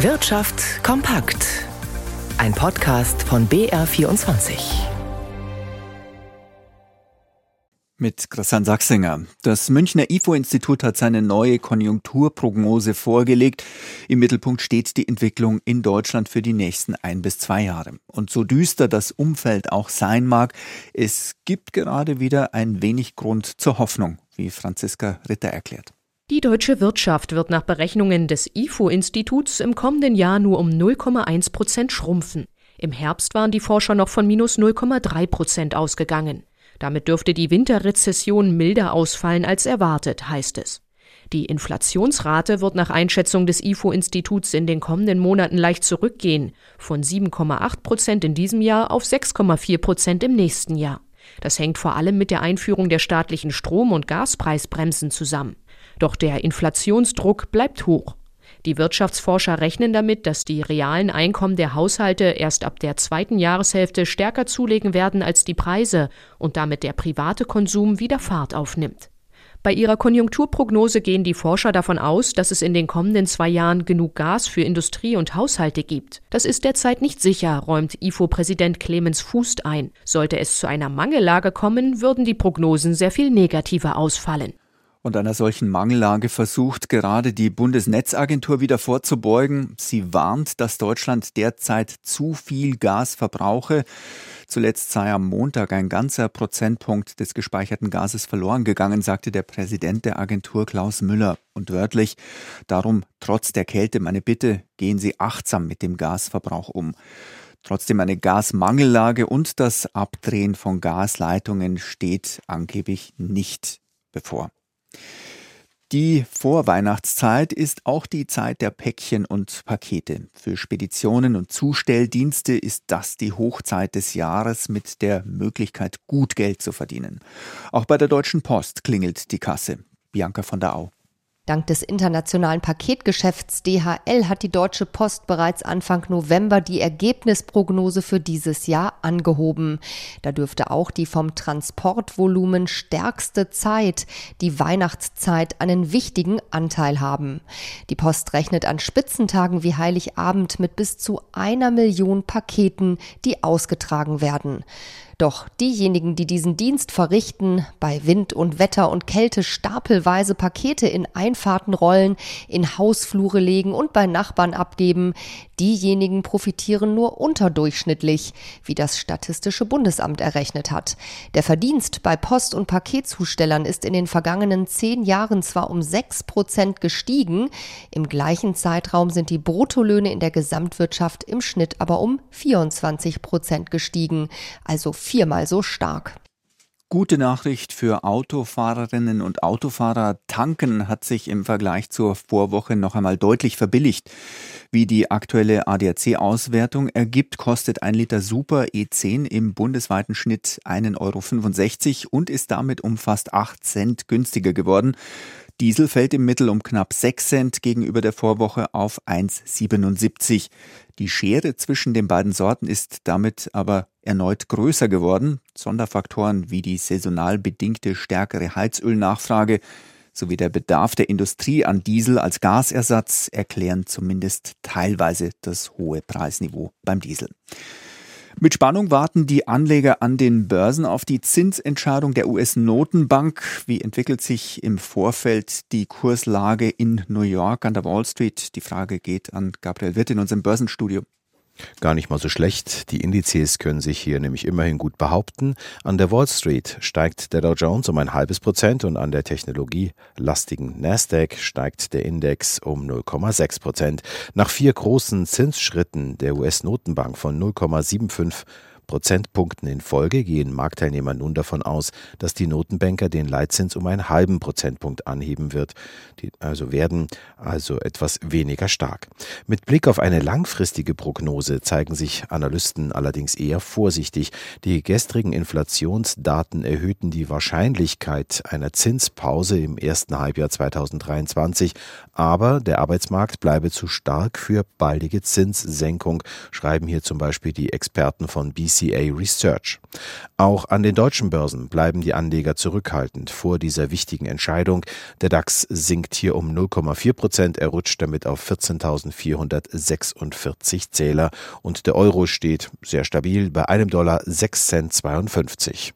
Wirtschaft kompakt. Ein Podcast von BR24. Mit Christian Sachsinger. Das Münchner IFO-Institut hat seine neue Konjunkturprognose vorgelegt. Im Mittelpunkt steht die Entwicklung in Deutschland für die nächsten ein bis zwei Jahre. Und so düster das Umfeld auch sein mag, es gibt gerade wieder ein wenig Grund zur Hoffnung, wie Franziska Ritter erklärt. Die deutsche Wirtschaft wird nach Berechnungen des IFO-Instituts im kommenden Jahr nur um 0,1 Prozent schrumpfen. Im Herbst waren die Forscher noch von minus 0,3 Prozent ausgegangen. Damit dürfte die Winterrezession milder ausfallen als erwartet, heißt es. Die Inflationsrate wird nach Einschätzung des IFO-Instituts in den kommenden Monaten leicht zurückgehen, von 7,8 Prozent in diesem Jahr auf 6,4 Prozent im nächsten Jahr. Das hängt vor allem mit der Einführung der staatlichen Strom- und Gaspreisbremsen zusammen. Doch der Inflationsdruck bleibt hoch. Die Wirtschaftsforscher rechnen damit, dass die realen Einkommen der Haushalte erst ab der zweiten Jahreshälfte stärker zulegen werden als die Preise und damit der private Konsum wieder Fahrt aufnimmt. Bei ihrer Konjunkturprognose gehen die Forscher davon aus, dass es in den kommenden zwei Jahren genug Gas für Industrie und Haushalte gibt. Das ist derzeit nicht sicher, räumt IFO-Präsident Clemens Fußt ein. Sollte es zu einer Mangellage kommen, würden die Prognosen sehr viel negativer ausfallen. Und einer solchen Mangellage versucht gerade die Bundesnetzagentur wieder vorzubeugen. Sie warnt, dass Deutschland derzeit zu viel Gas verbrauche. Zuletzt sei am Montag ein ganzer Prozentpunkt des gespeicherten Gases verloren gegangen, sagte der Präsident der Agentur Klaus Müller. Und wörtlich, darum trotz der Kälte meine Bitte, gehen Sie achtsam mit dem Gasverbrauch um. Trotzdem eine Gasmangellage und das Abdrehen von Gasleitungen steht angeblich nicht bevor. Die Vorweihnachtszeit ist auch die Zeit der Päckchen und Pakete. Für Speditionen und Zustelldienste ist das die Hochzeit des Jahres mit der Möglichkeit, gut Geld zu verdienen. Auch bei der Deutschen Post klingelt die Kasse. Bianca von der Au. Dank des internationalen Paketgeschäfts DHL hat die Deutsche Post bereits Anfang November die Ergebnisprognose für dieses Jahr angehoben. Da dürfte auch die vom Transportvolumen stärkste Zeit, die Weihnachtszeit, einen wichtigen Anteil haben. Die Post rechnet an Spitzentagen wie Heiligabend mit bis zu einer Million Paketen, die ausgetragen werden. Doch diejenigen, die diesen Dienst verrichten, bei Wind und Wetter und Kälte stapelweise Pakete in Einfahrten rollen, in Hausflure legen und bei Nachbarn abgeben, diejenigen profitieren nur unterdurchschnittlich, wie das Statistische Bundesamt errechnet hat. Der Verdienst bei Post- und Paketzustellern ist in den vergangenen zehn Jahren zwar um sechs Prozent gestiegen, im gleichen Zeitraum sind die Bruttolöhne in der Gesamtwirtschaft im Schnitt aber um 24 Prozent gestiegen, also viermal so stark. Gute Nachricht für Autofahrerinnen und Autofahrer. Tanken hat sich im Vergleich zur Vorwoche noch einmal deutlich verbilligt. Wie die aktuelle ADAC-Auswertung ergibt, kostet ein Liter Super E10 im bundesweiten Schnitt 1,65 Euro und ist damit um fast 8 Cent günstiger geworden. Diesel fällt im Mittel um knapp 6 Cent gegenüber der Vorwoche auf 1,77. Die Schere zwischen den beiden Sorten ist damit aber erneut größer geworden. Sonderfaktoren wie die saisonal bedingte stärkere Heizölnachfrage sowie der Bedarf der Industrie an Diesel als Gasersatz erklären zumindest teilweise das hohe Preisniveau beim Diesel. Mit Spannung warten die Anleger an den Börsen auf die Zinsentscheidung der US-Notenbank. Wie entwickelt sich im Vorfeld die Kurslage in New York an der Wall Street? Die Frage geht an Gabriel Witt in unserem Börsenstudio. Gar nicht mal so schlecht. Die Indizes können sich hier nämlich immerhin gut behaupten. An der Wall Street steigt der Dow Jones um ein halbes Prozent und an der technologielastigen Nasdaq steigt der Index um 0,6 Prozent. Nach vier großen Zinsschritten der US-Notenbank von 0,75 Prozentpunkten in Folge gehen Marktteilnehmer nun davon aus, dass die Notenbanker den Leitzins um einen halben Prozentpunkt anheben wird, die also werden also etwas weniger stark. Mit Blick auf eine langfristige Prognose zeigen sich Analysten allerdings eher vorsichtig. Die gestrigen Inflationsdaten erhöhten die Wahrscheinlichkeit einer Zinspause im ersten Halbjahr 2023, aber der Arbeitsmarkt bleibe zu stark für baldige Zinssenkung, schreiben hier zum Beispiel die Experten von BC PCA Research. Auch an den deutschen Börsen bleiben die Anleger zurückhaltend vor dieser wichtigen Entscheidung. Der DAX sinkt hier um 0,4 Prozent, er rutscht damit auf 14.446 Zähler und der Euro steht sehr stabil bei einem Dollar 6 Cent 52.